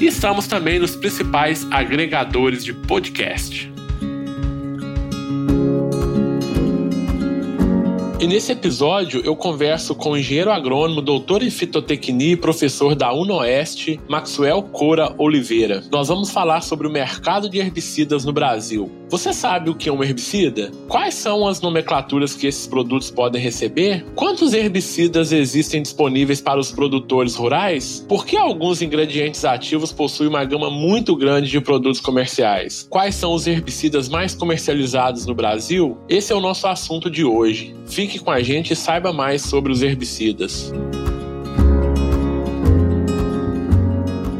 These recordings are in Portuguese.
E estamos também nos principais agregadores de podcast. E nesse episódio eu converso com o engenheiro agrônomo, doutor em fitotecnia e professor da UNOeste, Maxwell Cora Oliveira. Nós vamos falar sobre o mercado de herbicidas no Brasil. Você sabe o que é um herbicida? Quais são as nomenclaturas que esses produtos podem receber? Quantos herbicidas existem disponíveis para os produtores rurais? Por que alguns ingredientes ativos possuem uma gama muito grande de produtos comerciais? Quais são os herbicidas mais comercializados no Brasil? Esse é o nosso assunto de hoje. Fique com a gente e saiba mais sobre os herbicidas.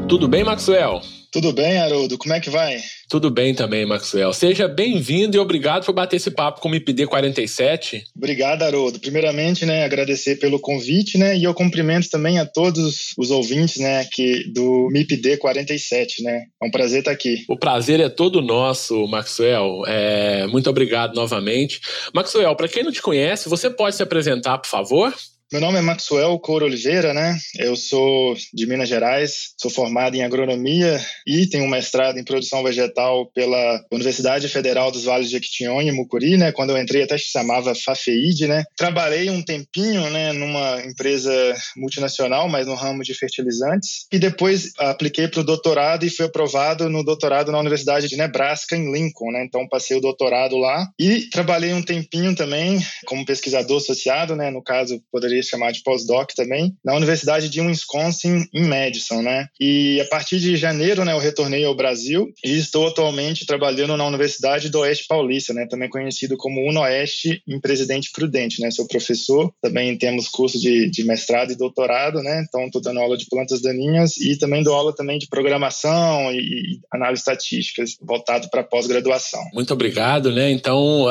Tudo bem, Maxwell? Tudo bem, Haroldo? Como é que vai? Tudo bem também, Maxwell. Seja bem-vindo e obrigado por bater esse papo com o MIPD 47. Obrigado, Haroldo. Primeiramente, né, agradecer pelo convite, né, e eu cumprimento também a todos os ouvintes, né, aqui do MIPD 47, né. É um prazer estar aqui. O prazer é todo nosso, Maxwell. É... Muito obrigado novamente. Maxwell, para quem não te conhece, você pode se apresentar, por favor? Meu nome é Maxwell Couro Oliveira, né? Eu sou de Minas Gerais, sou formado em agronomia e tenho um mestrado em produção vegetal pela Universidade Federal dos Vales de Jequitinhonha, Mucuri, né? Quando eu entrei até se chamava FAFEID, né? Trabalhei um tempinho, né, numa empresa multinacional, mas no ramo de fertilizantes, e depois apliquei para o doutorado e fui aprovado no doutorado na Universidade de Nebraska em Lincoln, né? Então passei o doutorado lá e trabalhei um tempinho também como pesquisador associado, né? No caso, poderia poderia chamar de pós-doc também, na Universidade de Wisconsin, em Madison, né? E a partir de janeiro, né, eu retornei ao Brasil e estou atualmente trabalhando na Universidade do Oeste Paulista, né? Também conhecido como UNOeste em Presidente Prudente, né? Sou professor, também temos curso de, de mestrado e doutorado, né? Então, estou dando aula de plantas daninhas e também dou aula também de programação e, e análise estatística, voltado para pós-graduação. Muito obrigado, né? Então,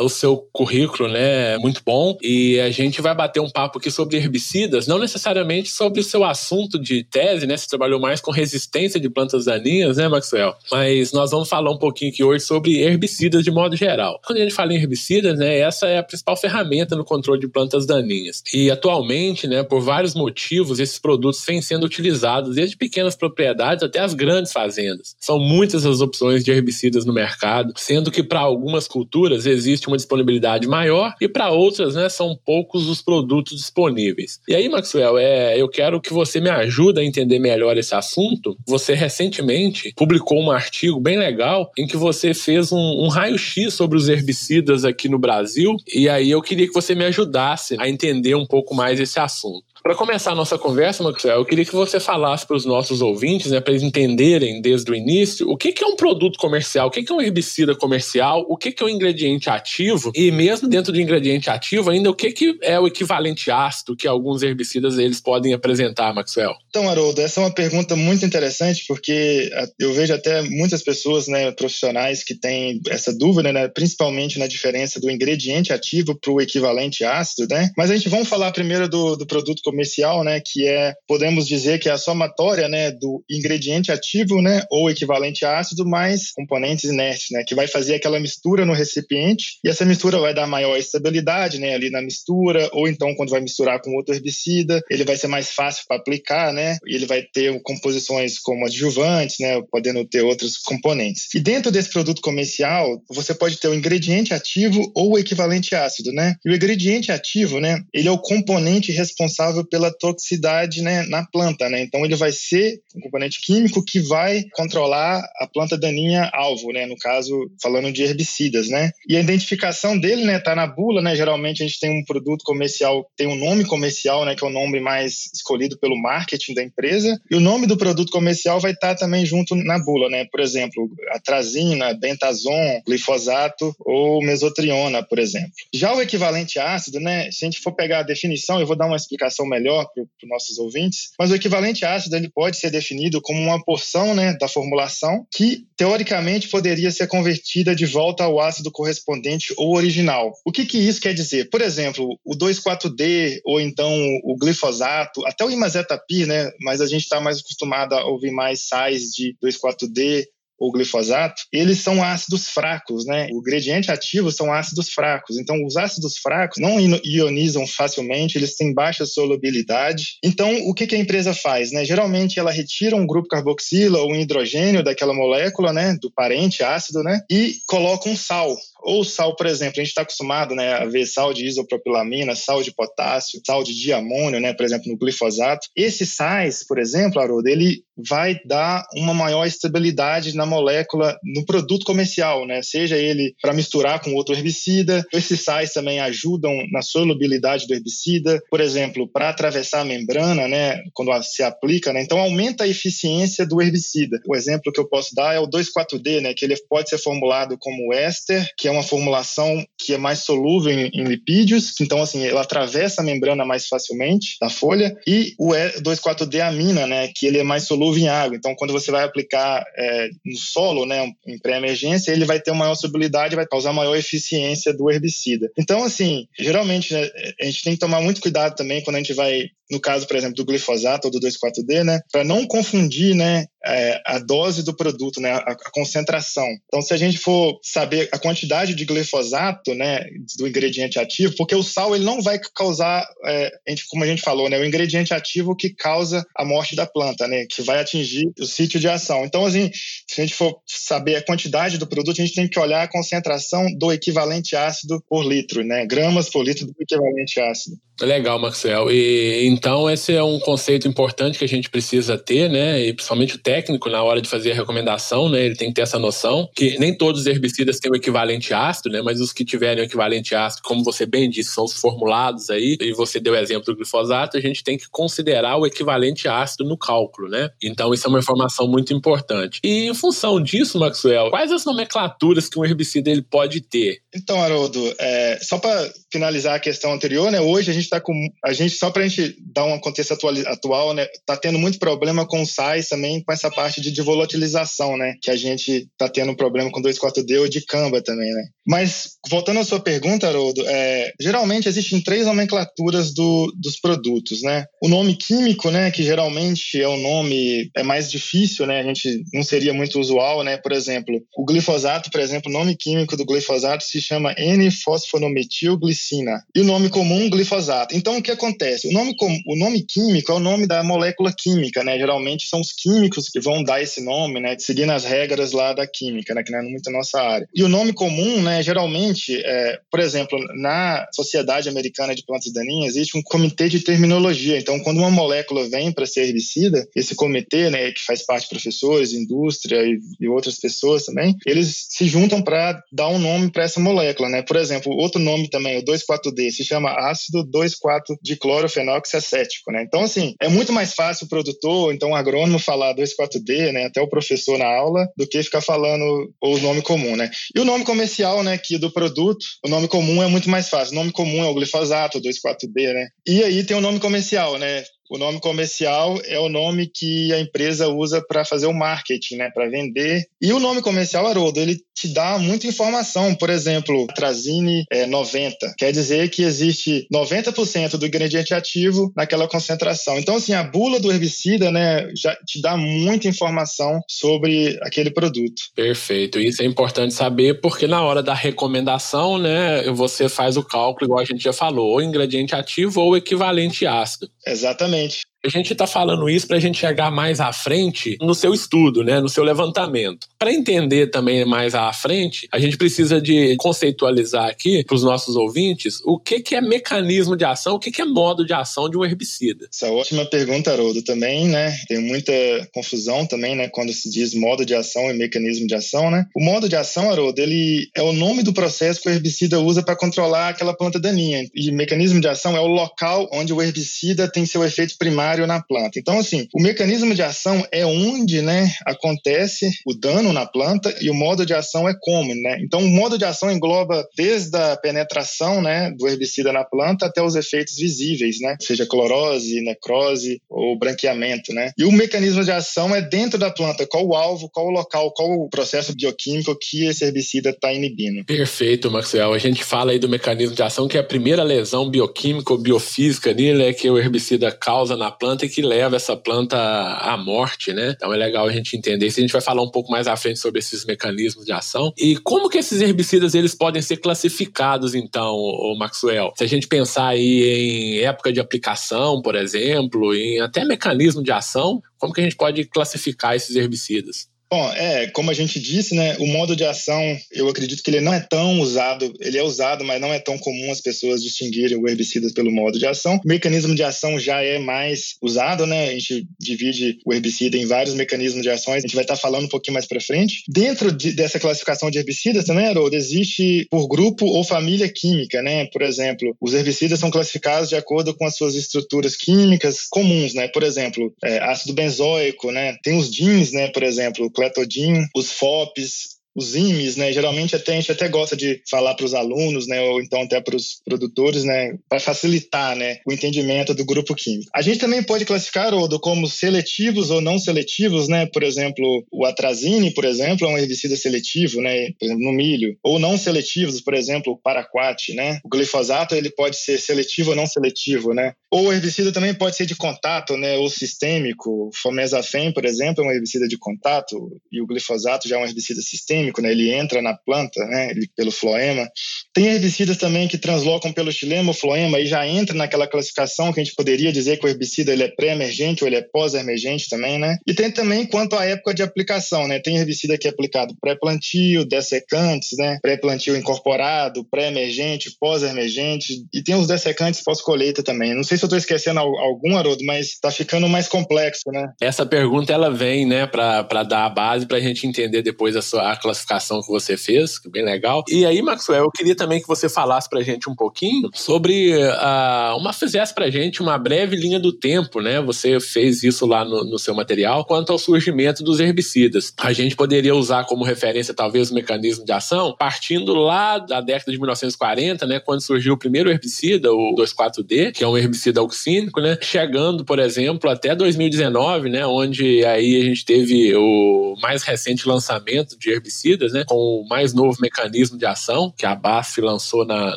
o seu currículo, né, é muito bom e a gente vai bater um papo papo aqui sobre herbicidas, não necessariamente sobre o seu assunto de tese, né? Você trabalhou mais com resistência de plantas daninhas, né, Maxwell? Mas nós vamos falar um pouquinho aqui hoje sobre herbicidas de modo geral. Quando a gente fala em herbicidas, né, essa é a principal ferramenta no controle de plantas daninhas. E atualmente, né, por vários motivos, esses produtos vêm sendo utilizados desde pequenas propriedades até as grandes fazendas. São muitas as opções de herbicidas no mercado, sendo que para algumas culturas existe uma disponibilidade maior e para outras, né, são poucos os produtos disponíveis. E aí, Maxwell, é, eu quero que você me ajude a entender melhor esse assunto. Você recentemente publicou um artigo bem legal em que você fez um, um raio-x sobre os herbicidas aqui no Brasil. E aí eu queria que você me ajudasse a entender um pouco mais esse assunto. Para começar a nossa conversa, Maxwell, eu queria que você falasse para os nossos ouvintes, né, para eles entenderem desde o início, o que, que é um produto comercial, o que, que é um herbicida comercial, o que, que é um ingrediente ativo, e mesmo dentro do ingrediente ativo, ainda o que, que é o equivalente ácido que alguns herbicidas eles podem apresentar, Maxwell? Então, Haroldo, essa é uma pergunta muito interessante, porque eu vejo até muitas pessoas, né, profissionais, que têm essa dúvida, né, principalmente na diferença do ingrediente ativo para o equivalente ácido, né? Mas a gente vamos falar primeiro do, do produto comercial comercial, né, que é, podemos dizer que é a somatória, né, do ingrediente ativo, né, ou equivalente ácido mais componentes inertes, né, que vai fazer aquela mistura no recipiente e essa mistura vai dar maior estabilidade, né, ali na mistura, ou então quando vai misturar com outro herbicida, ele vai ser mais fácil para aplicar, né, e ele vai ter composições como adjuvantes, né, podendo ter outros componentes. E dentro desse produto comercial, você pode ter o ingrediente ativo ou o equivalente ácido, né, e o ingrediente ativo, né, ele é o componente responsável responsável pela toxicidade né, na planta. Né? Então, ele vai ser um componente químico que vai controlar a planta daninha alvo, né? no caso, falando de herbicidas. Né? E a identificação dele está né, tá na bula. Né? Geralmente, a gente tem um produto comercial, tem um nome comercial, né, que é o nome mais escolhido pelo marketing da empresa, e o nome do produto comercial vai estar tá também junto na bula. Né? Por exemplo, atrazina, bentazon, glifosato ou mesotriona, por exemplo. Já o equivalente ácido, né, se a gente for pegar a definição, eu vou dar uma explicação melhor para os nossos ouvintes, mas o equivalente ácido ele pode ser definido como uma porção né, da formulação que, teoricamente, poderia ser convertida de volta ao ácido correspondente ou original. O que, que isso quer dizer? Por exemplo, o 2,4-D ou então o glifosato, até o imazetapir, né, mas a gente está mais acostumado a ouvir mais sais de 2,4-D ou glifosato, eles são ácidos fracos, né? O ingrediente ativo são ácidos fracos. Então, os ácidos fracos não ionizam facilmente, eles têm baixa solubilidade. Então, o que, a empresa faz, né? Geralmente, ela retira um grupo carboxila ou um hidrogênio daquela molécula, né? Do parente ácido, né? E coloca um sal. Ou sal, por exemplo, a gente está acostumado né, a ver sal de isopropilamina, sal de potássio, sal de diamônio, né, por exemplo, no glifosato. Esses sais, por exemplo, Haroldo, ele vai dar uma maior estabilidade na molécula no produto comercial, né? Seja ele para misturar com outro herbicida. Esses sais também ajudam na solubilidade do herbicida, por exemplo, para atravessar a membrana, né? Quando se aplica, né? Então aumenta a eficiência do herbicida. O exemplo que eu posso dar é o 2,4-D, né? Que ele pode ser formulado como éster, que é uma formulação que é mais solúvel em, em lipídios, então assim ela atravessa a membrana mais facilmente da folha, e o 2,4-D amina, né? Que ele é mais solúvel solúvel em água. Então, quando você vai aplicar é, no solo, né, em pré-emergência, ele vai ter uma maior solubilidade, vai causar maior eficiência do herbicida. Então, assim, geralmente né, a gente tem que tomar muito cuidado também quando a gente vai no caso, por exemplo, do glifosato ou do 2,4-D, né, para não confundir, né, é, a dose do produto, né, a, a, concentração. Então, se a gente for saber a quantidade de glifosato, né, do ingrediente ativo, porque o sal ele não vai causar, é, como a gente falou, né, o ingrediente ativo que causa a morte da planta, né, que vai atingir o sítio de ação. Então, assim, se a gente for saber a quantidade do produto, a gente tem que olhar a concentração do equivalente ácido por litro, né, gramas por litro do equivalente ácido. Legal, Marcel. E então esse é um conceito importante que a gente precisa ter, né? E principalmente o técnico na hora de fazer a recomendação, né? Ele tem que ter essa noção que nem todos os herbicidas têm o equivalente ácido, né? Mas os que tiverem o equivalente ácido, como você bem disse, são os formulados aí. E você deu o exemplo do glifosato, a gente tem que considerar o equivalente ácido no cálculo, né? Então isso é uma informação muito importante. E em função disso, Maxwell, quais as nomenclaturas que um herbicida ele pode ter? Então, Haroldo, é, só para finalizar a questão anterior, né? Hoje a gente está com a gente só para a gente dar um contexto atual, atual né? Tá tendo muito problema com sais também com essa parte de volatilização, né? Que a gente tá tendo problema com 2,4-D ou de camba também, né? Mas voltando à sua pergunta, Haroldo, é, geralmente existem três nomenclaturas do, dos produtos, né? O nome químico, né? Que geralmente é o nome é mais difícil, né? A gente não seria muito usual, né? Por exemplo, o glifosato, por exemplo, o nome químico do glifosato se chama N-fosfonometilglicina e o nome comum glifosato. Então, o que acontece? O nome, o nome químico é o nome da molécula química, né? Geralmente são os químicos que vão dar esse nome, né? Seguindo as regras lá da química, né? Que não é muito a nossa área. E o nome comum, né? Geralmente, é, por exemplo, na Sociedade Americana de Plantas Daninhas, existe um comitê de terminologia. Então, quando uma molécula vem para ser herbicida, esse comitê, né? Que faz parte de professores, indústria e, e outras pessoas também, eles se juntam para dar um nome para essa molécula, né? Por exemplo, outro nome também, o 2,4-D, se chama ácido 2,4 de clorofenóxiacético, né? Então, assim, é muito mais fácil o produtor, então o agrônomo falar 2,4-D, né, até o professor na aula, do que ficar falando o nome comum, né? E o nome comercial, né, que do produto, o nome comum é muito mais fácil. O nome comum é o glifosato, 2,4-D, né? E aí tem o nome comercial, né? O nome comercial é o nome que a empresa usa para fazer o marketing, né, para vender. E o nome comercial, Haroldo, ele te dá muita informação. Por exemplo, Trazine é 90. Quer dizer que existe 90% do ingrediente ativo naquela concentração. Então, assim, a bula do herbicida, né, já te dá muita informação sobre aquele produto. Perfeito. Isso é importante saber porque na hora da recomendação, né, você faz o cálculo, igual a gente já falou, ou ingrediente ativo ou equivalente ácido. Exatamente. A gente está falando isso para a gente chegar mais à frente no seu estudo, né, no seu levantamento. Para entender também mais à frente, a gente precisa de conceitualizar aqui para os nossos ouvintes o que, que é mecanismo de ação, o que, que é modo de ação de um herbicida. Essa ótima pergunta, Haroldo, também, né? Tem muita confusão também, né, quando se diz modo de ação e mecanismo de ação, né? O modo de ação, Haroldo, ele é o nome do processo que o herbicida usa para controlar aquela planta daninha. E mecanismo de ação é o local onde o herbicida tem seu efeito primário na planta. Então, assim, o mecanismo de ação é onde, né, acontece o dano na planta e o modo de ação é como, né? Então, o modo de ação engloba desde a penetração, né, do herbicida na planta até os efeitos visíveis, né? Seja clorose, necrose ou branqueamento, né? E o mecanismo de ação é dentro da planta, qual o alvo, qual o local, qual o processo bioquímico que esse herbicida está inibindo. Perfeito, Maxwell. A gente fala aí do mecanismo de ação, que é a primeira lesão bioquímica ou biofísica ali, né, que o herbicida causa na planta e que leva essa planta à morte, né? Então é legal a gente entender isso. A gente vai falar um pouco mais à frente sobre esses mecanismos de ação. E como que esses herbicidas eles podem ser classificados, então, o Maxwell? Se a gente pensar aí em época de aplicação, por exemplo, em até mecanismo de ação, como que a gente pode classificar esses herbicidas? Bom, é, como a gente disse, né, o modo de ação, eu acredito que ele não é tão usado, ele é usado, mas não é tão comum as pessoas distinguirem o herbicida pelo modo de ação. O mecanismo de ação já é mais usado, né? A gente divide o herbicida em vários mecanismos de ações, a gente vai estar falando um pouquinho mais para frente. Dentro de, dessa classificação de herbicidas também, Haroldo, existe por grupo ou família química, né? Por exemplo, os herbicidas são classificados de acordo com as suas estruturas químicas comuns, né? Por exemplo, é, ácido benzoico, né? Tem os DINs, né? Por exemplo, cletodin, os FOPs, os IMEs, né? Geralmente até, a gente até gosta de falar para os alunos, né? Ou então até para os produtores, né? Para facilitar, né? O entendimento do grupo químico. A gente também pode classificar, Odo, como seletivos ou não seletivos, né? Por exemplo, o atrazine, por exemplo, é um herbicida seletivo, né? Por exemplo, no milho. Ou não seletivos, por exemplo, o paraquat, né? O glifosato, ele pode ser seletivo ou não seletivo, né? Ou o herbicida também pode ser de contato, né? Ou sistêmico. O fomezafem, por exemplo, é um herbicida de contato e o glifosato já é um herbicida sistêmico químico, né? Ele entra na planta, né? Ele, pelo floema. Tem herbicidas também que translocam pelo xilema ou floema e já entra naquela classificação que a gente poderia dizer que o herbicida ele é pré-emergente ou ele é pós-emergente também, né? E tem também quanto à época de aplicação, né? Tem herbicida que é aplicado pré-plantio, dessecantes, né? Pré-plantio incorporado, pré-emergente, pós-emergente e tem os dessecantes pós-colheita também. Não sei se eu estou esquecendo algum, Haroldo, mas está ficando mais complexo, né? Essa pergunta ela vem, né, para dar a base para a gente entender depois a sua classificação que você fez, que é bem legal. E aí, Maxwell, eu queria também que você falasse pra gente um pouquinho sobre uh, uma fizesse pra gente uma breve linha do tempo, né? Você fez isso lá no, no seu material quanto ao surgimento dos herbicidas. A gente poderia usar como referência talvez o mecanismo de ação partindo lá da década de 1940, né, quando surgiu o primeiro herbicida, o 2,4-D, que é um herbicida auxínico, né, chegando, por exemplo, até 2019, né, onde aí a gente teve o mais recente lançamento de herbicida herbicidas, né? Com o mais novo mecanismo de ação que a BASF lançou na,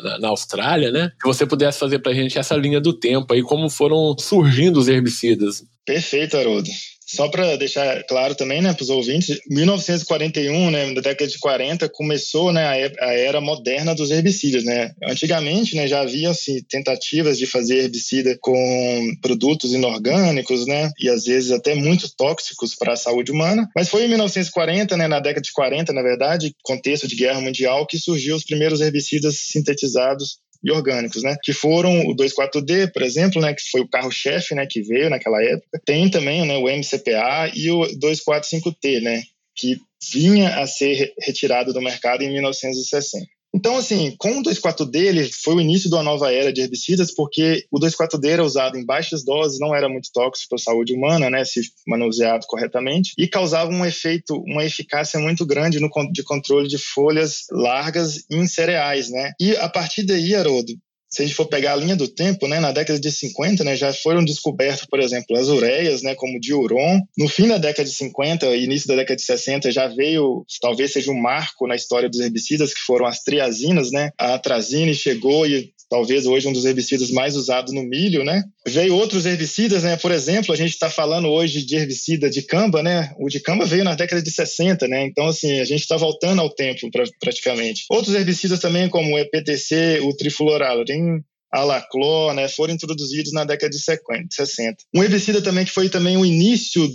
na, na Austrália, né? Que você pudesse fazer para a gente essa linha do tempo aí, como foram surgindo os herbicidas. Perfeito, Haroldo. Só para deixar claro também, né, para os ouvintes, 1941, né, na década de 40, começou, né, a era moderna dos herbicidas, né. Antigamente, né, já havia assim, tentativas de fazer herbicida com produtos inorgânicos, né, e às vezes até muito tóxicos para a saúde humana. Mas foi em 1940, né, na década de 40, na verdade, contexto de guerra mundial, que surgiu os primeiros herbicidas sintetizados e orgânicos, né? Que foram o 24D, por exemplo, né? Que foi o carro-chefe, né? Que veio naquela época. Tem também, né? O MCPA e o 245T, né? Que vinha a ser retirado do mercado em 1960. Então, assim, com o 2,4-D, ele foi o início de uma nova era de herbicidas, porque o 2,4-D era usado em baixas doses, não era muito tóxico para a saúde humana, né, se manuseado corretamente, e causava um efeito, uma eficácia muito grande no, de controle de folhas largas em cereais, né. E a partir daí, Haroldo, se a gente for pegar a linha do tempo, né, na década de 50, né, já foram descobertos, por exemplo, as ureias, né, como diuron. No fim da década de 50 e início da década de 60 já veio, talvez seja um marco na história dos herbicidas, que foram as triazinas, né? A atrazine chegou e talvez hoje um dos herbicidas mais usados no milho, né? Veio outros herbicidas, né? Por exemplo, a gente está falando hoje de herbicida de camba, né? O de camba veio na década de 60, né? Então, assim, a gente está voltando ao tempo pra, praticamente. Outros herbicidas também, como o EPTC, o trifluoralarin, alaclor, né, foram introduzidos na década de 60. Um herbicida também que foi também o início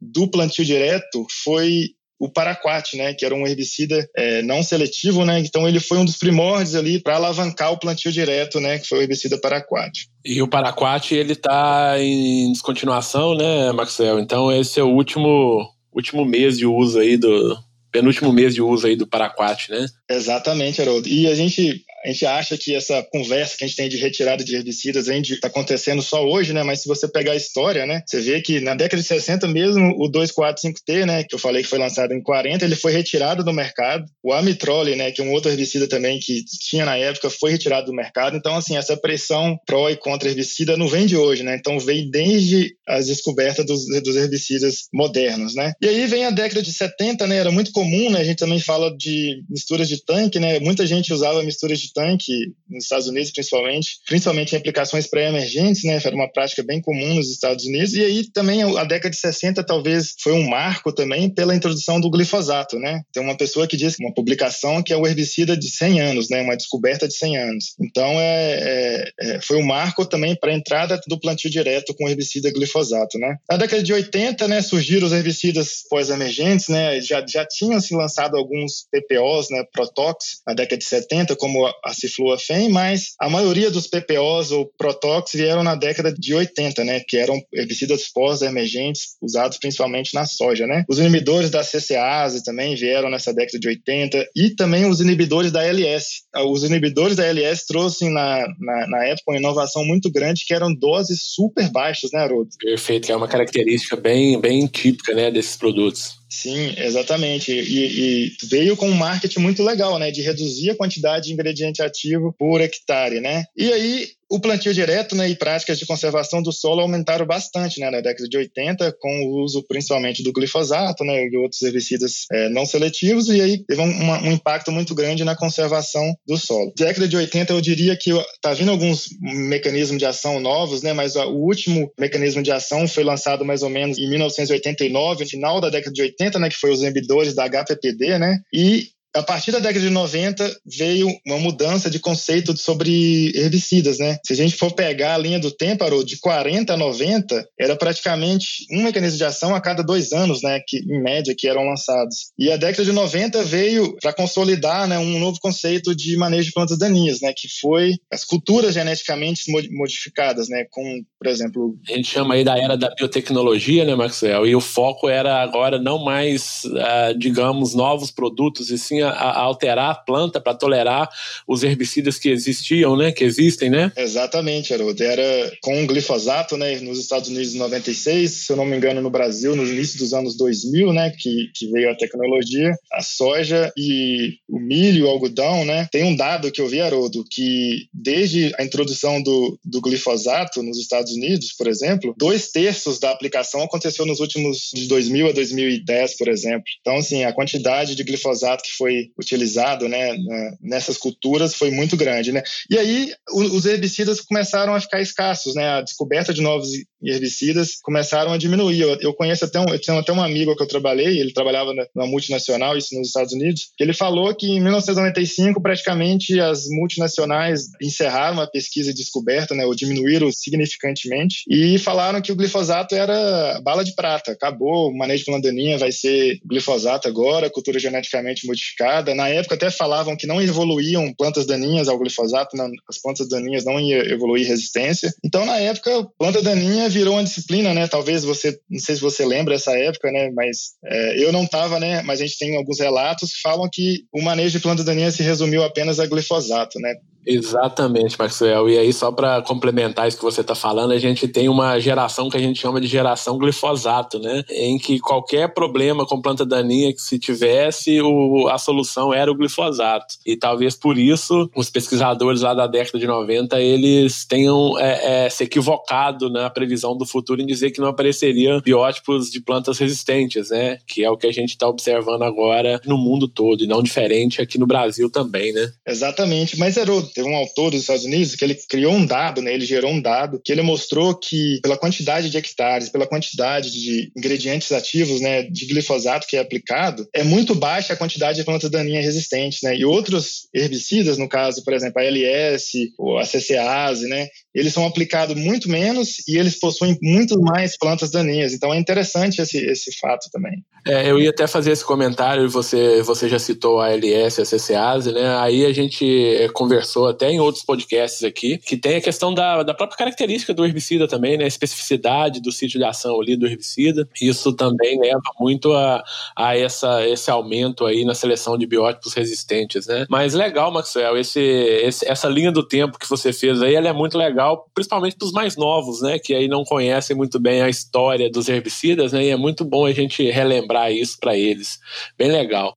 do plantio direto foi o paraquat, né, que era um herbicida é, não seletivo, né, então ele foi um dos primórdios ali para alavancar o plantio direto, né, que foi o herbicida paraquat. E o paraquat ele está em descontinuação, né, Maxwell? Então esse é o último último mês de uso aí do penúltimo mês de uso aí do paraquat, né? Exatamente, Haroldo. E a gente a gente acha que essa conversa que a gente tem de retirada de herbicidas está acontecendo só hoje, né? Mas se você pegar a história, né? Você vê que na década de 60 mesmo, o 2,4,5-T, né? Que eu falei que foi lançado em 40, ele foi retirado do mercado. O Amitrole, né? Que é um outro herbicida também que tinha na época, foi retirado do mercado. Então, assim, essa pressão pró e contra herbicida não vem de hoje, né? Então, vem desde as descobertas dos, dos herbicidas modernos, né? E aí vem a década de 70, né? Era muito comum, né? A gente também fala de misturas de tanque, né? Muita gente usava misturas de tanque, nos Estados Unidos principalmente, principalmente em aplicações pré-emergentes, né? Era uma prática bem comum nos Estados Unidos. E aí também a década de 60 talvez foi um marco também pela introdução do glifosato, né? Tem uma pessoa que diz, uma publicação que é o herbicida de 100 anos, né? Uma descoberta de 100 anos. Então é, é, é foi um marco também para a entrada do plantio direto com herbicida glifosato, né? Na década de 80, né, surgiram os herbicidas pós-emergentes, né? Já, já tinham se lançado alguns PPOs, né? Protox, na década de 70, como a cifluofen, mas a maioria dos PPOs ou Protox vieram na década de 80, né, que eram herbicidas pós-emergentes usados principalmente na soja, né. Os inibidores da CCase também vieram nessa década de 80 e também os inibidores da LS. Os inibidores da LS trouxeram na, na, na época uma inovação muito grande que eram doses super baixas, né, Haroldo? Perfeito, é uma característica bem, bem típica, né, desses produtos. Sim, exatamente. E, e, veio com um marketing muito legal, né? De reduzir a quantidade de ingrediente ativo por hectare, né? E aí o plantio direto né, e práticas de conservação do solo aumentaram bastante né, na década de 80, com o uso principalmente do glifosato né, e outros herbicidas é, não seletivos, e aí teve um, um, impacto muito grande na conservação do solo. Na década de 80, eu diria que está vindo alguns mecanismos de ação novos, né, mas o último mecanismo de ação foi lançado mais ou menos em 1989, no final da década de 80, né, que foi os inibidores da HPPD, né, e a partir da década de 90 veio uma mudança de conceito sobre herbicidas, né? Se a gente for pegar a linha do tempo, de 40 a 90, era praticamente um mecanismo de ação a cada dois anos, né? Que, em média, que eram lançados. E a década de 90 veio para consolidar né, um novo conceito de manejo de plantas daninhas, né? Que foi as culturas geneticamente modificadas, né? Com, por exemplo... A gente chama aí da era da biotecnologia, né, Maxwell? E o foco era agora não mais, uh, digamos, novos produtos, e sim a, a alterar a planta para tolerar os herbicidas que existiam, né? Que existem, né? Exatamente, Haroldo. Era com o glifosato, né? Nos Estados Unidos em 96, se eu não me engano, no Brasil, no início dos anos 2000, né? Que, que veio a tecnologia, a soja e o milho, o algodão, né? Tem um dado que eu vi, Haroldo, que desde a introdução do, do glifosato nos Estados Unidos, por exemplo, dois terços da aplicação aconteceu nos últimos de 2000 a 2010, por exemplo. Então, assim, a quantidade de glifosato que foi utilizado né, nessas culturas foi muito grande. Né? E aí os herbicidas começaram a ficar escassos, né? a descoberta de novos herbicidas começaram a diminuir. Eu, eu conheço até um, eu tinha até um amigo que eu trabalhei, ele trabalhava numa multinacional, isso nos Estados Unidos, que ele falou que em 1995 praticamente as multinacionais encerraram a pesquisa e descoberta, né, ou diminuíram significantemente, e falaram que o glifosato era bala de prata, acabou, o manejo de plantaninha vai ser glifosato agora, cultura geneticamente modificada, na época até falavam que não evoluíam plantas daninhas ao glifosato, não, as plantas daninhas não iam evoluir resistência. Então, na época, planta daninha virou uma disciplina, né? Talvez você, não sei se você lembra essa época, né? Mas é, eu não estava, né? Mas a gente tem alguns relatos que falam que o manejo de plantas daninhas se resumiu apenas a glifosato, né? Exatamente, Maxwell. E aí, só para complementar isso que você está falando, a gente tem uma geração que a gente chama de geração glifosato, né? Em que qualquer problema com planta daninha que se tivesse, o, a solução era o glifosato. E talvez por isso os pesquisadores lá da década de 90 eles tenham é, é, se equivocado na previsão do futuro em dizer que não apareceriam biótipos de plantas resistentes, né? Que é o que a gente está observando agora no mundo todo, e não diferente aqui no Brasil também, né? Exatamente. Mas, Haroldo, teve um autor dos Estados Unidos que ele criou um dado, né? Ele gerou um dado que ele mostrou que pela quantidade de hectares, pela quantidade de ingredientes ativos, né, de glifosato que é aplicado, é muito baixa a quantidade de plantas daninhas resistentes, né? E outros herbicidas, no caso, por exemplo, a LS, ou a CCase, né? Eles são aplicados muito menos e eles possuem muito mais plantas daninhas. Então é interessante esse, esse fato também. É, eu ia até fazer esse comentário, você, você já citou a LS, a CCase, né? Aí a gente é, até em outros podcasts aqui, que tem a questão da, da própria característica do herbicida também, né? A especificidade do sítio de ação ali do herbicida. Isso também leva muito a, a essa, esse aumento aí na seleção de biótipos resistentes, né? Mas legal, Maxwell, esse, esse, essa linha do tempo que você fez aí, ela é muito legal, principalmente para os mais novos, né? Que aí não conhecem muito bem a história dos herbicidas, né? E é muito bom a gente relembrar isso para eles. Bem legal.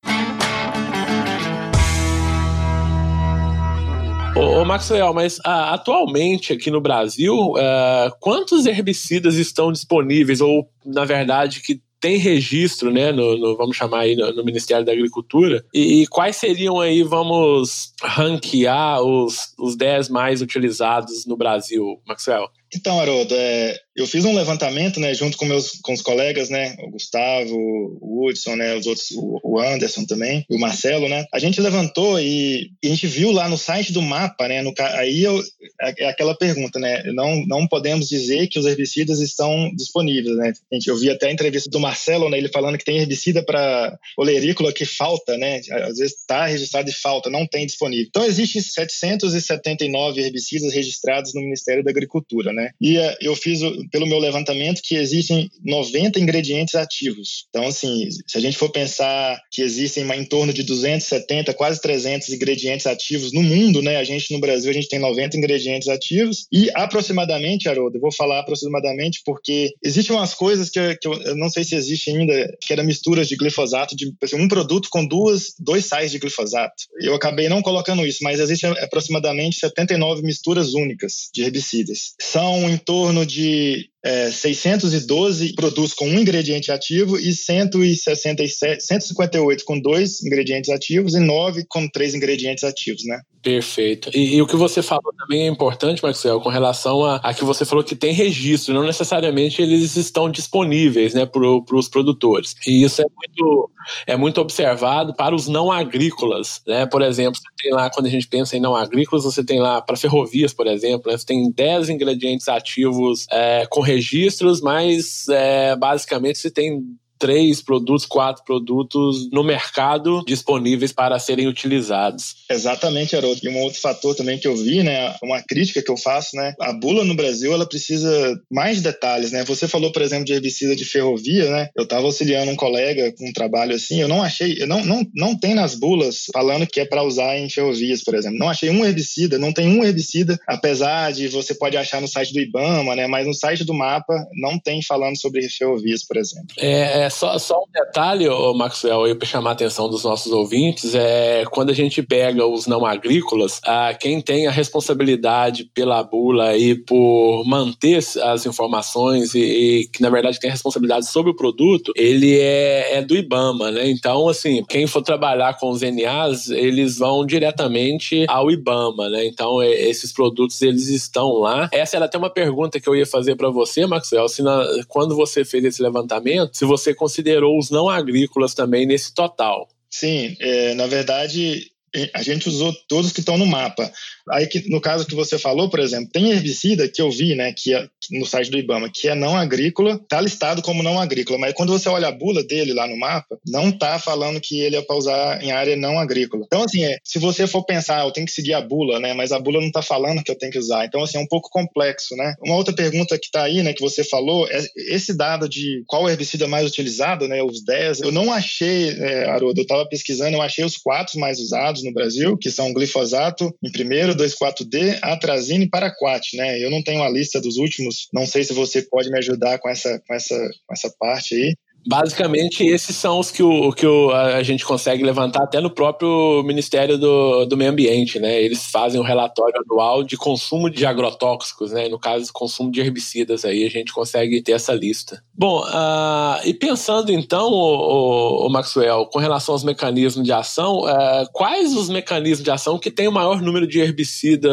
Ô, Maxwell, mas ah, atualmente aqui no Brasil, uh, quantos herbicidas estão disponíveis, ou na verdade que tem registro, né, no, no, vamos chamar aí no, no Ministério da Agricultura, e, e, quais seriam aí, vamos ranquear os, os 10 mais utilizados no Brasil, Maxwell? Então, Haroldo, é, eu fiz um levantamento, né, junto com meus com os colegas, né, o Gustavo, o Hudson, né, os outros, o Anderson também, o Marcelo, né. A gente levantou e, e a gente viu lá no site do mapa, né, no, aí eu, é, é aquela pergunta, né, não não podemos dizer que os herbicidas estão disponíveis, né. A gente, eu vi até a entrevista do Marcelo, né, ele falando que tem herbicida para olerícola que falta, né, às vezes está registrado e falta, não tem disponível. Então existem 779 herbicidas registrados no Ministério da Agricultura, né né? E uh, eu fiz, pelo meu levantamento, que existem 90 ingredientes ativos. Então, assim, se a gente for pensar que existem em torno de 270, quase 300 ingredientes ativos no mundo, né? A gente, no Brasil, a gente tem 90 ingredientes ativos e aproximadamente, Haroldo, eu vou falar aproximadamente porque existem umas coisas que, eu, que eu, não sei se existe ainda, que era misturas de glifosato, de assim, um produto com duas, dois sais de glifosato. Eu acabei não colocando isso, mas existem aproximadamente 79 misturas únicas de herbicidas. São são em torno de é, 612 produtos com um ingrediente ativo e 167, 158 com dois ingredientes ativos e 9 com três ingredientes ativos, né? Perfeito. E, e, o que você falou também é importante, Maxwell, com relação a, a, que você falou que tem registro, não necessariamente eles estão disponíveis né, para os produtores. E isso é muito, é muito observado para os não agrícolas. Né? Por exemplo, você tem lá, quando a gente pensa em não agrícolas, você tem lá, para ferrovias, por exemplo, né, você tem 10 ingredientes ativos é, com registros, mas é, basicamente você tem três produtos, quatro produtos no mercado disponíveis para serem utilizados. Exatamente, Haroldo. E um outro fator também que eu vi, né, uma crítica que eu faço, né, a bula no Brasil, ela precisa mais detalhes, né? Você falou, por exemplo, de herbicida de ferrovia, né? Eu estava auxiliando um colega com um trabalho assim, eu não achei, eu não, não, não tem nas bulas falando que é para usar em ferrovias, por exemplo. Não achei um herbicida, não tem um herbicida, apesar de você pode achar no site do IBAMA, né, mas no site do mapa não tem falando sobre ferrovias, por exemplo. É, é só, só detalhe, Maxwell, para chamar a atenção dos nossos ouvintes, é quando a gente pega os não agrícolas, a, quem tem a responsabilidade pela bula e por manter as informações e, e, que, na verdade, tem a responsabilidade sobre o produto, ele é, é do IBAMA, né? Então, assim, quem for trabalhar com os NAs, eles vão diretamente ao IBAMA, né? Então, esses produtos, eles estão lá. Essa era até uma pergunta que eu ia fazer para você, Maxwell, se na, quando você fez esse levantamento, se você considerou os não agrícolas também nesse total. Sim, é, na verdade, a gente usou todos que estão no mapa. Aí, que, no caso que você falou, por exemplo, tem herbicida que eu vi, né, que é, no site do IBAMA, que é não agrícola, tá listado como não agrícola, mas quando você olha a bula dele lá no mapa, não tá falando que ele é para usar em área não agrícola. Então, assim, é, se você for pensar, eu tenho que seguir a bula, né, mas a bula não tá falando que eu tenho que usar. Então, assim, é um pouco complexo, né. Uma outra pergunta que tá aí, né, que você falou, é esse dado de qual herbicida mais utilizado, né, os 10, eu não achei, é, Haroldo, eu tava pesquisando, eu achei os quatro mais usados no Brasil, que são glifosato em primeiro, 2,4-D, atrazina e paraquat, né? Eu não tenho a lista dos últimos, não sei se você pode me ajudar com essa, com essa, com essa parte aí. Basicamente, esses são os que, o, que o, a gente consegue levantar até no próprio Ministério do, do Meio Ambiente, né? Eles fazem um relatório anual de consumo de agrotóxicos, né? No caso, consumo de herbicidas, aí a gente consegue ter essa lista. Bom, uh, e pensando então, o, o, Maxwell, com relação aos mecanismos de ação, uh, quais os mecanismos de ação que tem o maior número de herbicida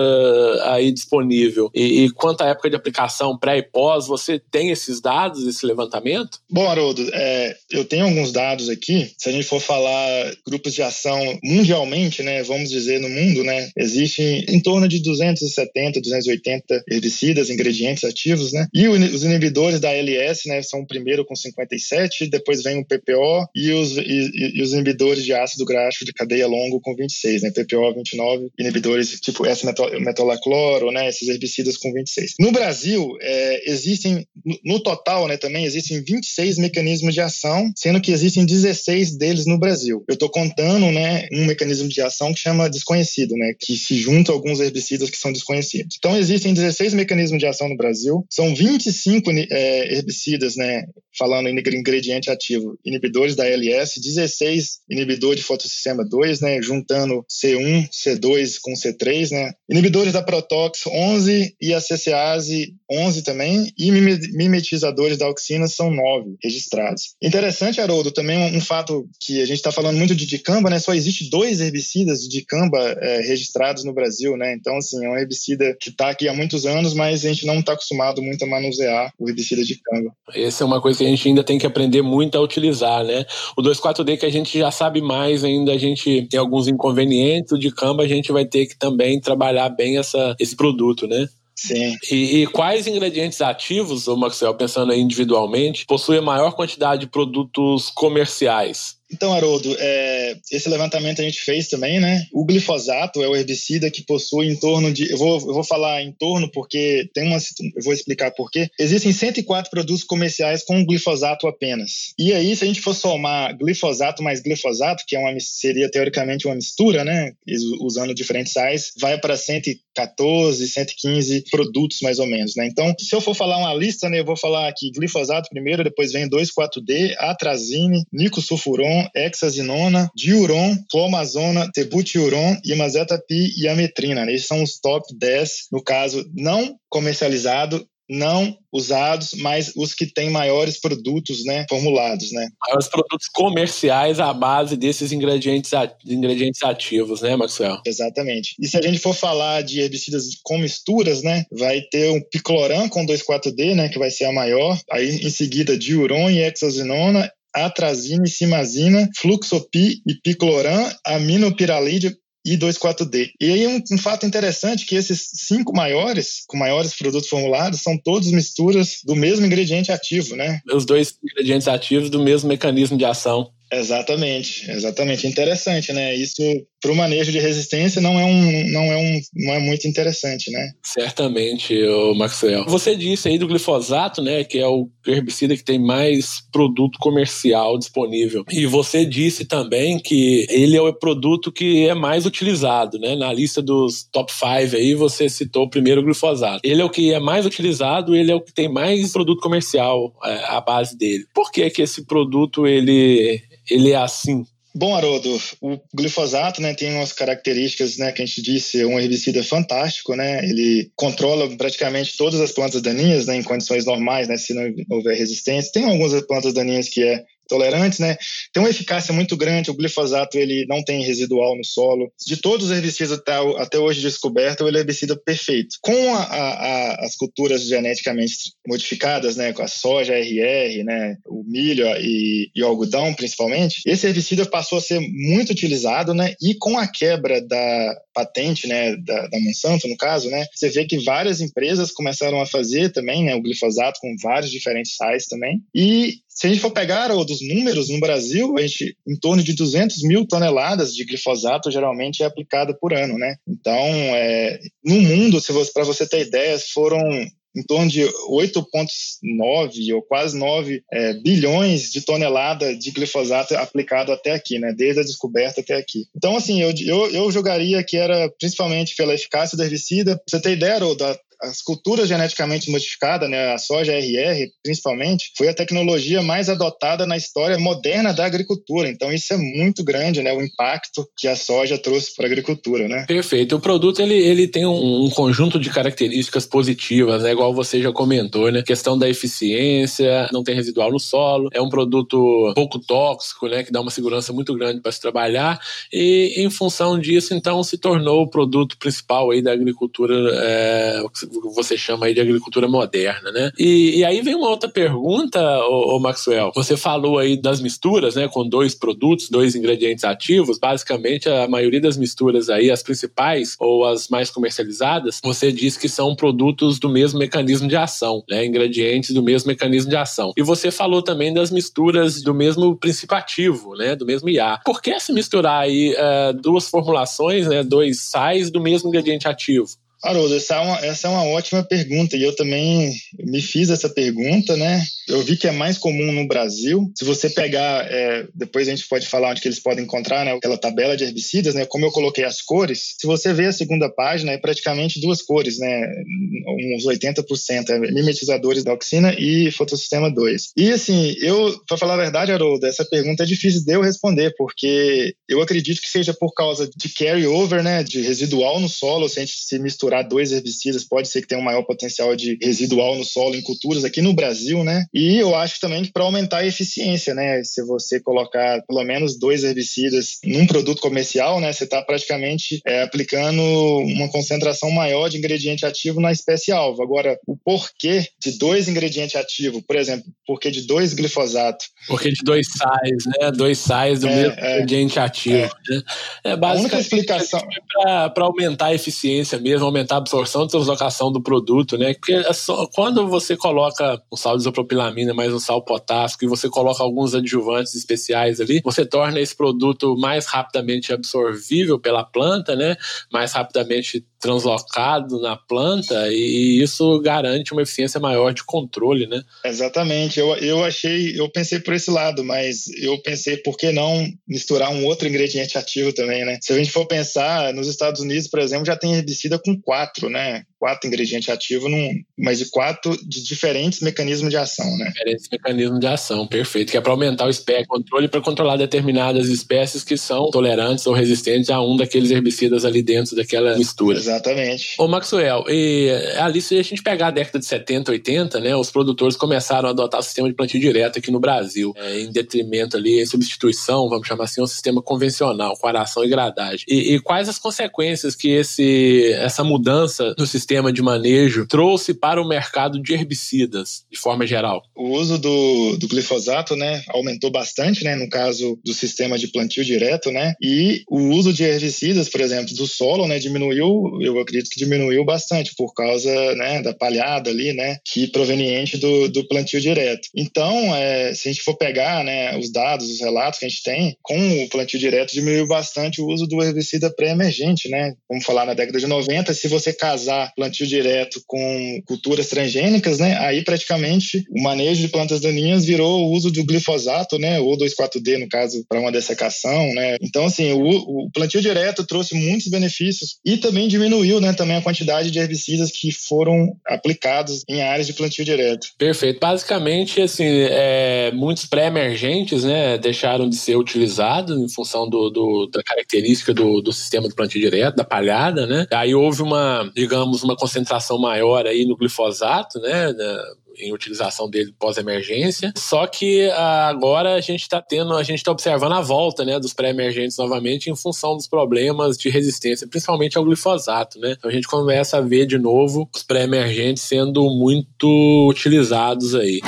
aí disponível? E, e quanto à época de aplicação pré e pós, você tem esses dados, esse levantamento? Bom, Haroldo, é, eu tenho alguns dados aqui. Se a gente for falar grupos de ação mundialmente, né, vamos dizer no mundo, né, existem em torno de 270, 280 herbicidas, ingredientes ativos, né? E os inibidores da LS, né, são o primeiro com 57, depois vem o PPO e os, e, e os inibidores de ácido graxo de cadeia longo com 26, né? PPO 29, inibidores tipo S-metolacloro, né, esses herbicidas com 26. No Brasil, é, existem no total, né, também existem 26 mecanismos mecanismos de ação, sendo que existem 16 deles no Brasil. Eu estou contando né, um mecanismo de ação que chama desconhecido, né, que se junta a alguns herbicidas que são desconhecidos. Então, existem 16 mecanismos de ação no Brasil, são 25 é, herbicidas, né, falando em ingrediente ativo, inibidores da LS, 16 inibidores de fotossistema 2, né, juntando C1, C2 com C3, né, inibidores da Protox 11 e a CCase 11 também, e mimetizadores da auxina são 9 registrados. Interessante, Haroldo, também um, um fato que a gente está falando muito de dicamba, né? Só existe dois herbicidas de dicamba é, registrados no Brasil, né? Então, assim, é um herbicida que está aqui há muitos anos, mas a gente não está acostumado muito a manusear o herbicida de dicamba. Essa é uma coisa que a gente ainda tem que aprender muito a utilizar, né? O 2,4-D que a gente já sabe mais ainda, a gente tem alguns inconvenientes, o dicamba a gente vai ter que também trabalhar bem essa, esse produto, né? Sim. E, e, quais ingredientes ativos, o Maxwell, pensando individualmente, possuem a maior quantidade de produtos comerciais? Então, Haroldo, é, esse levantamento a gente fez também, né? O glifosato é o herbicida que possui em torno de. Eu vou, eu vou falar em torno porque tem uma. Eu vou explicar por quê. Existem 104 produtos comerciais com glifosato apenas. E aí, se a gente for somar glifosato mais glifosato, que é uma, seria teoricamente uma mistura, né? Usando diferentes sais, vai para 114, 115 produtos mais ou menos, né? Então, se eu for falar uma lista, né? Eu vou falar aqui glifosato primeiro, depois vem 2,4-D, atrazine, nicosulfuron hexazinona, diuron, clomazona, tebutiuron, imazetapi e ametrina. Né? Esses são os top 10, no caso, não comercializado não usados, mas os que têm maiores produtos, né, formulados, né? Maiores produtos comerciais à base desses ingredientes, ingredientes ativos, né, Maxwell? Exatamente. E se a gente for falar de herbicidas com misturas, né, vai ter um picloram com 2,4-D, né, que vai ser a maior, aí em seguida diuron e hexazinona atrazina, simazina, fluxopi e picloram, aminopiralide e 2,4-D. E aí um, um, fato interessante é que esses cinco maiores, com maiores produtos formulados, são todos misturas do mesmo ingrediente ativo, né? Os dois ingredientes ativos do mesmo mecanismo de ação. Exatamente, exatamente. Interessante, né? Isso para o manejo de resistência não é um não é um não é muito interessante, né? Certamente, o Maxwell. Você disse aí do glifosato, né, que é o herbicida que tem mais produto comercial disponível. E você disse também que ele é o produto que é mais utilizado, né? Na lista dos top 5 aí você citou o primeiro glifosato. Ele é o que é mais utilizado, ele é o que tem mais produto comercial é, à base dele. Por que que esse produto ele ele é assim? Bom, Haroldo, o glifosato né, tem umas características né, que a gente disse, é um herbicida fantástico, né? Ele controla praticamente todas as plantas daninhas né, em condições normais, né, se não houver resistência. Tem algumas plantas daninhas que é tolerantes, né? Tem uma eficácia muito grande. O glifosato ele não tem residual no solo. De todos os herbicidas até, hoje descoberto, ele é herbicida perfeito. Com a, a, as culturas geneticamente modificadas, né, com a soja, RR, né, o milho e, e o algodão, principalmente, esse herbicida passou a ser muito utilizado, né? E com a quebra da patente, né, da, da Monsanto, no caso, né, você vê que várias empresas começaram a fazer também, né, o glifosato com vários diferentes sais também. E se a gente for pegar os números no Brasil, a gente, em torno de 200 mil toneladas de glifosato geralmente é aplicada por ano, né? Então, é, no mundo, para você ter ideia, foram em torno de 8,9 ou quase 9 é, bilhões de toneladas de glifosato aplicado até aqui, né? Desde a descoberta até aqui. Então, assim, eu, eu, eu jogaria que era principalmente pela eficácia do herbicida. Você ter ideia, Haroldo, as culturas geneticamente modificadas, né, a soja RR, principalmente, foi a tecnologia mais adotada na história moderna da agricultura. Então, isso é muito grande, né, o impacto que a soja trouxe para a agricultura, né? Perfeito. O produto ele, ele tem um, um conjunto de características positivas, né, igual você já comentou, né? Questão da eficiência, não tem residual no solo, é um produto pouco tóxico, né, que dá uma segurança muito grande para se trabalhar e, em função disso, então, se tornou o produto principal aí da agricultura, é, você chama aí de agricultura moderna, né? E, e aí vem uma outra pergunta, ô, ô, Maxwell. Você falou aí das misturas, né, com dois produtos, dois ingredientes ativos. Basicamente, a maioria das misturas aí, as principais ou as mais comercializadas, você diz que são produtos do mesmo mecanismo de ação, né? Ingredientes do mesmo mecanismo de ação. E você falou também das misturas do mesmo princípio ativo, né? Do mesmo IA. Por que se misturar aí uh, duas formulações, né? Dois sais do mesmo ingrediente ativo? Haroldo, essa é, uma, essa é uma ótima pergunta e eu também me fiz essa pergunta, né? Eu vi que é mais comum no Brasil. Se você pegar, é, depois a gente pode falar onde que eles podem encontrar, né? Aquela tabela de herbicidas, né? Como eu coloquei as cores, se você ver a segunda página, é praticamente duas cores, né? Uns 80%, é mimetizadores da oxina e fotossistema 2. E assim, eu, para falar a verdade, Haroldo, essa pergunta é difícil de eu responder, porque eu acredito que seja por causa de carry-over, né? De residual no solo, se a gente se misturar misturar dois herbicidas pode ser que tenha um maior potencial de residual no solo em culturas aqui no Brasil, né? E eu acho também que para aumentar a eficiência, né? Se você colocar pelo menos dois herbicidas num produto comercial, né? Você está praticamente é, aplicando uma concentração maior de ingrediente ativo na espécie alvo. Agora, o porquê de dois ingredientes ativos, por exemplo, porquê de dois glifosato? Porquê de dois sais, né? Dois sais do é, mesmo é, ingrediente ativo. É. Né? É basicamente a única explicação para aumentar a eficiência mesmo, aumentar a absorção e translocação do produto, né? Porque é só, quando você coloca um sal de isopropilamina mais um sal potássico e você coloca alguns adjuvantes especiais ali, você torna esse produto mais rapidamente absorvível pela planta, né? Mais rapidamente translocado na planta e isso garante uma eficiência maior de controle, né? Exatamente. Eu, eu achei, eu pensei por esse lado, mas eu pensei por que não misturar um outro ingrediente ativo também, né? Se a gente for pensar, nos Estados Unidos, por exemplo, já tem herbicida com quatro, né? Quatro ingredientes ativos, num, mas de quatro de diferentes mecanismos de ação, né? Diferentes mecanismos de ação, perfeito. Que é para aumentar o espectro controle para controlar determinadas espécies que são tolerantes ou resistentes a um daqueles herbicidas ali dentro daquela mistura. Exatamente. Ô Maxwell, e ali se a gente pegar a década de 70, 80, né, os produtores começaram a adotar o sistema de plantio direto aqui no Brasil, é, em detrimento ali, em substituição, vamos chamar assim, um sistema convencional, com aração e gradagem. E, e, quais as consequências que esse, essa mudança no sistema de manejo trouxe para o mercado de herbicidas, de forma geral? O uso do, do glifosato, né, aumentou bastante, né, no caso do sistema de plantio direto, né, e o uso de herbicidas, por exemplo, do solo, né, diminuiu eu acredito que diminuiu bastante por causa né, da palhada ali, né, que proveniente do, do plantio direto. Então, é, se a gente for pegar né, os dados, os relatos que a gente tem, com o plantio direto diminuiu bastante o uso do herbicida pré-emergente, né? Vamos falar na década de 90, se você casar plantio direto com culturas transgênicas, né, aí praticamente o manejo de plantas daninhas virou o uso do glifosato, né, ou 2,4-D no caso para uma dessecação, né? Então, assim, o, o plantio direto trouxe muitos benefícios e também diminuiu né, também a quantidade de herbicidas que foram aplicados em áreas de plantio direto. Perfeito. Basicamente, assim, é, muitos pré-emergentes né, deixaram de ser utilizados em função do, do da característica do, do, sistema de plantio direto, da palhada, né? Aí houve uma, digamos, uma concentração maior aí no glifosato, né? em utilização dele pós-emergência. Só que ah, agora a gente está tendo, a gente está observando a volta, né, dos pré-emergentes novamente em função dos problemas de resistência, principalmente ao glifosato, né? Então a gente começa a ver de novo os pré-emergentes sendo muito utilizados aí.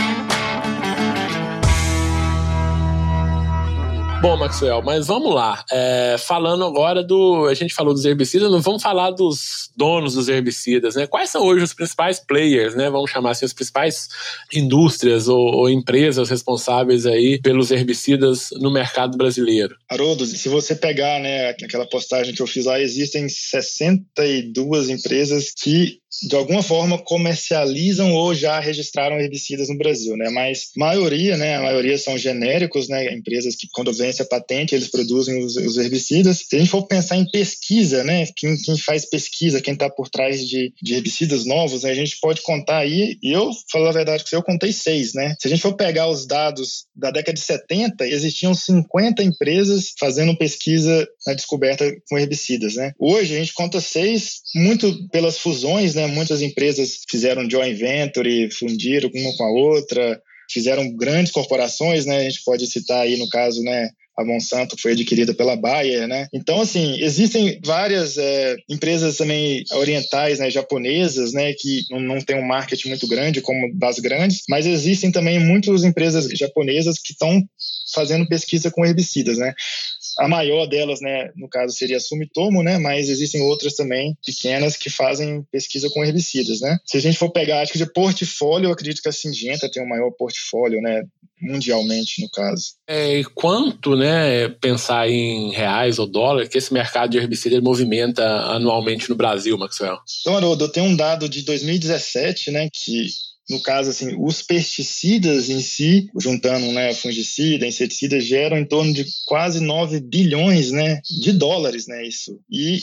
Bom, Maxwell, mas vamos lá. É, falando agora do. A gente falou dos herbicidas, não vamos falar dos donos dos herbicidas, né? Quais são hoje os principais players, né? Vamos chamar assim, as principais indústrias ou, ou empresas responsáveis aí pelos herbicidas no mercado brasileiro? Haroldo, se você pegar, né, aquela postagem que eu fiz lá, existem 62 empresas que de alguma forma comercializam ou já registraram herbicidas no Brasil, né? Mas maioria, né? A maioria são genéricos, né? Empresas que quando vence a patente eles produzem os, os herbicidas. Se a gente for pensar em pesquisa, né? Quem, quem faz pesquisa, quem está por trás de, de herbicidas novos, né? a gente pode contar aí. E eu, falo a verdade, que eu contei seis, né? Se a gente for pegar os dados da década de 70, existiam 50 empresas fazendo pesquisa na descoberta com herbicidas, né? Hoje a gente conta seis, muito pelas fusões, né? Muitas empresas fizeram joint venture, fundiram uma com a outra, fizeram grandes corporações, né? A gente pode citar aí no caso, né? A Monsanto foi adquirida pela Bayer, né? Então, assim, existem várias é, empresas também orientais, né, japonesas, né, que não, não tem um marketing muito grande como das grandes, mas existem também muitas empresas japonesas que estão fazendo pesquisa com herbicidas, né? A maior delas, né, no caso seria a Sumitomo, né, mas existem outras também pequenas que fazem pesquisa com herbicidas, né? Se a gente for pegar, acho que de portfólio, eu acredito que a Singenta tem o maior portfólio, né, mundialmente no caso. É, e quanto, né, pensar em reais ou dólar que esse mercado de herbicida movimenta anualmente no Brasil, Maxwell? Então, Haroldo, eu tenho um dado de 2017, né, que no caso, assim, os pesticidas em si, juntando né, fungicida, inseticida, geram em torno de quase 9 bilhões né, de dólares, né, isso. E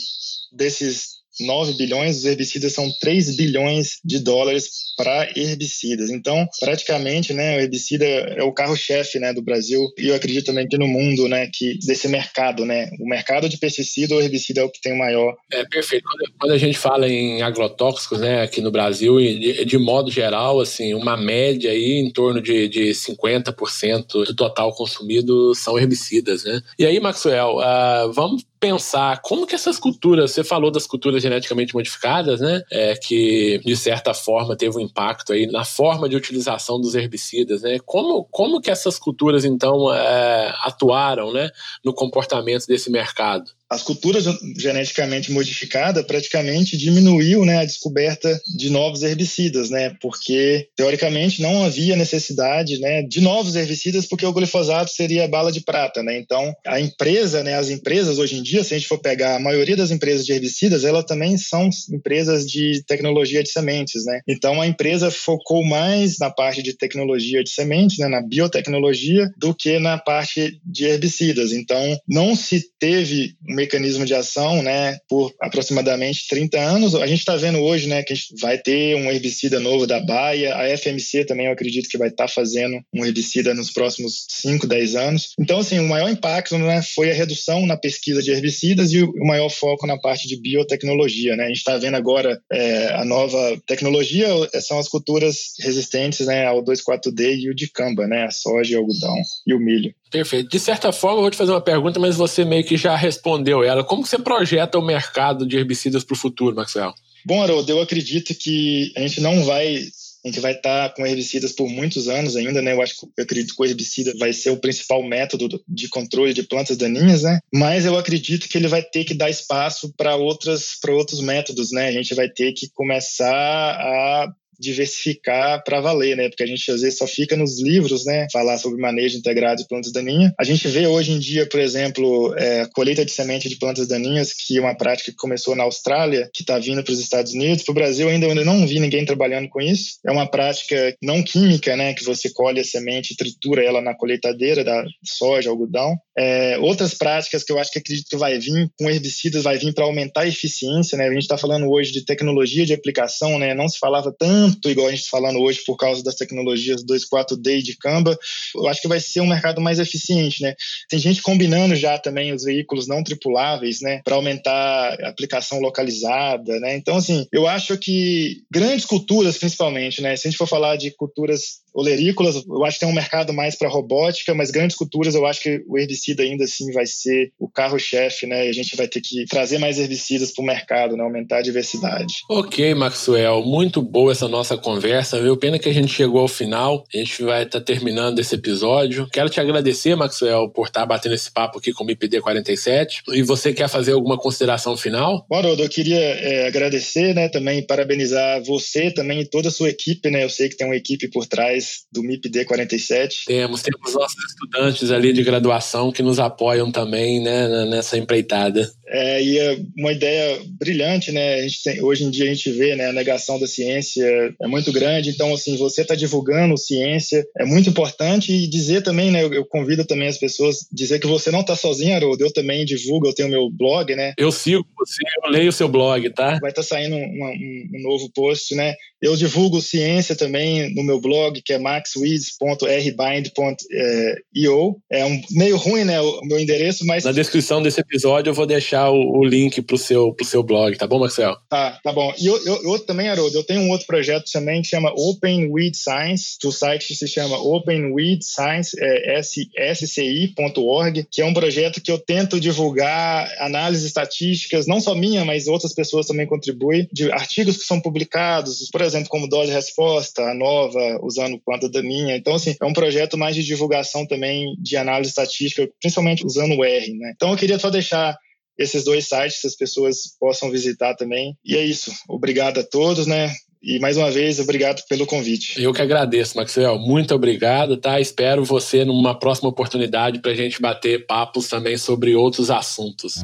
desses 9 bilhões, os herbicidas são 3 bilhões de dólares para herbicidas. Então, praticamente, né, o herbicida é o carro-chefe, né, do Brasil e eu acredito também que no mundo, né, que desse mercado, né, o mercado de pesticida ou herbicida é o que tem o maior. É perfeito. Quando, a gente fala em agrotóxicos, né, aqui no Brasil, de, de modo geral, assim, uma média aí em torno de, de 50% do total consumido são herbicidas, né? E aí, Maxwell, uh, vamos pensar como que essas culturas, você falou das culturas geneticamente modificadas, né, é, que de certa forma teve um impacto aí na forma de utilização dos herbicidas, né, como, como que essas culturas então é, atuaram, né, no comportamento desse mercado? As culturas geneticamente modificadas praticamente diminuiu né, a descoberta de novos herbicidas, né, porque teoricamente não havia necessidade né, de novos herbicidas porque o glifosato seria bala de prata, né? Então a empresa, né, as empresas hoje em dia, se a gente for pegar a maioria das empresas de herbicidas, elas também são empresas de tecnologia de sementes, né? Então a empresa focou mais na parte de tecnologia de sementes, né, na biotecnologia, do que na parte de herbicidas. Então não se teve mecanismo de ação, né, por aproximadamente 30 anos. A gente está vendo hoje, né, que vai ter um herbicida novo da Baia, a FMC também eu acredito que vai estar tá fazendo um herbicida nos próximos 5, 10 anos. Então, assim, o maior impacto, né, foi a redução na pesquisa de herbicidas e o maior foco na parte de biotecnologia, né. A gente está vendo agora é, a nova tecnologia são as culturas resistentes, né, ao 2,4-D e o dicamba, né, a soja, o algodão e o milho. Perfeito. De certa forma, eu vou te fazer uma pergunta, mas você meio que já respondeu ela. Como você projeta o mercado de herbicidas para o futuro, Maxwell? Bom, Haroldo, eu acredito que a gente não vai a gente vai estar com herbicidas por muitos anos ainda, né? Eu acho eu acredito que o herbicida vai ser o principal método de controle de plantas daninhas, né? Mas eu acredito que ele vai ter que dar espaço para outras para outros métodos, né? A gente vai ter que começar a diversificar para valer, né? Porque a gente às vezes só fica nos livros, né? Falar sobre manejo integrado de plantas daninhas. A gente vê hoje em dia, por exemplo, é, colheita de semente de plantas daninhas, que é uma prática que começou na Austrália, que está vindo para os Estados Unidos. Para o Brasil ainda, ainda não vi ninguém trabalhando com isso. É uma prática não química, né? Que você colhe a semente e tritura ela na colheitadeira da soja, algodão. É, outras práticas que eu acho que acredito que vai vir com herbicidas, vai vir para aumentar a eficiência, né? A gente está falando hoje de tecnologia de aplicação, né? Não se falava tanto tanto, igual a gente está falando hoje, por causa das tecnologias 2.4D de Canva, eu acho que vai ser um mercado mais eficiente, né? Tem gente combinando já também os veículos não tripuláveis, né, para aumentar a aplicação localizada, né? Então, assim, eu acho que grandes culturas, principalmente, né, se a gente for falar de culturas olerícolas, eu acho que tem um mercado mais para robótica, mas grandes culturas, eu acho que o herbicida ainda assim vai ser o carro-chefe, né? E a gente vai ter que trazer mais herbicidas para o mercado, né? Aumentar a diversidade. Ok, Maxwell, muito boa essa nossa conversa, viu? Pena que a gente chegou ao final, a gente vai estar tá terminando esse episódio. Quero te agradecer, Maxwell, por estar tá batendo esse papo aqui com o MIPD 47. E você quer fazer alguma consideração final? Bom, eu queria é, agradecer, né? Também parabenizar você também e toda a sua equipe, né? Eu sei que tem uma equipe por trás do MIPD 47. Temos, temos nossos estudantes ali de graduação que nos apoiam também né, nessa empreitada. É, e é uma ideia brilhante, né? Tem, hoje em dia a gente vê, né, a negação da ciência é muito grande. Então, assim, você está divulgando ciência é muito importante e dizer também, né? Eu, eu convido também as pessoas dizer que você não está sozinho, Haroldo. Eu também divulgo, eu tenho meu blog, né? Eu sigo você, eu leio o seu blog, tá? Vai estar tá saindo um, um, um, novo post, né? Eu divulgo ciência também no meu blog, que é maxwiz.rbind.io. É um meio ruim, né, o meu endereço, mas... Na descrição desse episódio eu vou deixar o, o link pro seu, pro seu blog, tá bom, Marcel? Tá, tá bom. E eu, eu, eu também, Haroldo, eu tenho um outro projeto também que chama Open Weed Science, o site se chama Open Weed Science, é, sci.org, que é um projeto que eu tento divulgar análises estatísticas, não só minha, mas outras pessoas também contribuem, de artigos que são publicados, por exemplo, como dose resposta, a nova, usando planta da minha. Então, assim, é um projeto mais de divulgação também de análise estatística, principalmente usando o R, né? Então, eu queria só deixar esses dois sites que as pessoas possam visitar também. E é isso. Obrigado a todos, né? E mais uma vez, obrigado pelo convite. Eu que agradeço, Maxwell. Muito obrigado, tá? Espero você numa próxima oportunidade para a gente bater papos também sobre outros assuntos.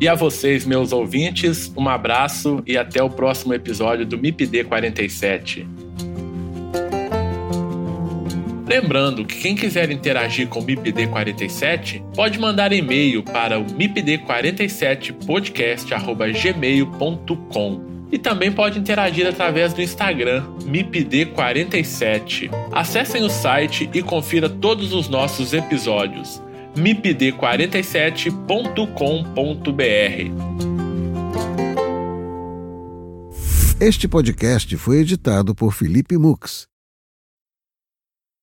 E a vocês, meus ouvintes, um abraço e até o próximo episódio do MIPD 47. Lembrando que quem quiser interagir com o MIPD 47 pode mandar e-mail para o mipd47podcast@gmail.com e também pode interagir através do Instagram MIPD47. Acessem o site e confira todos os nossos episódios mipd47.com.br. Este podcast foi editado por Felipe Mux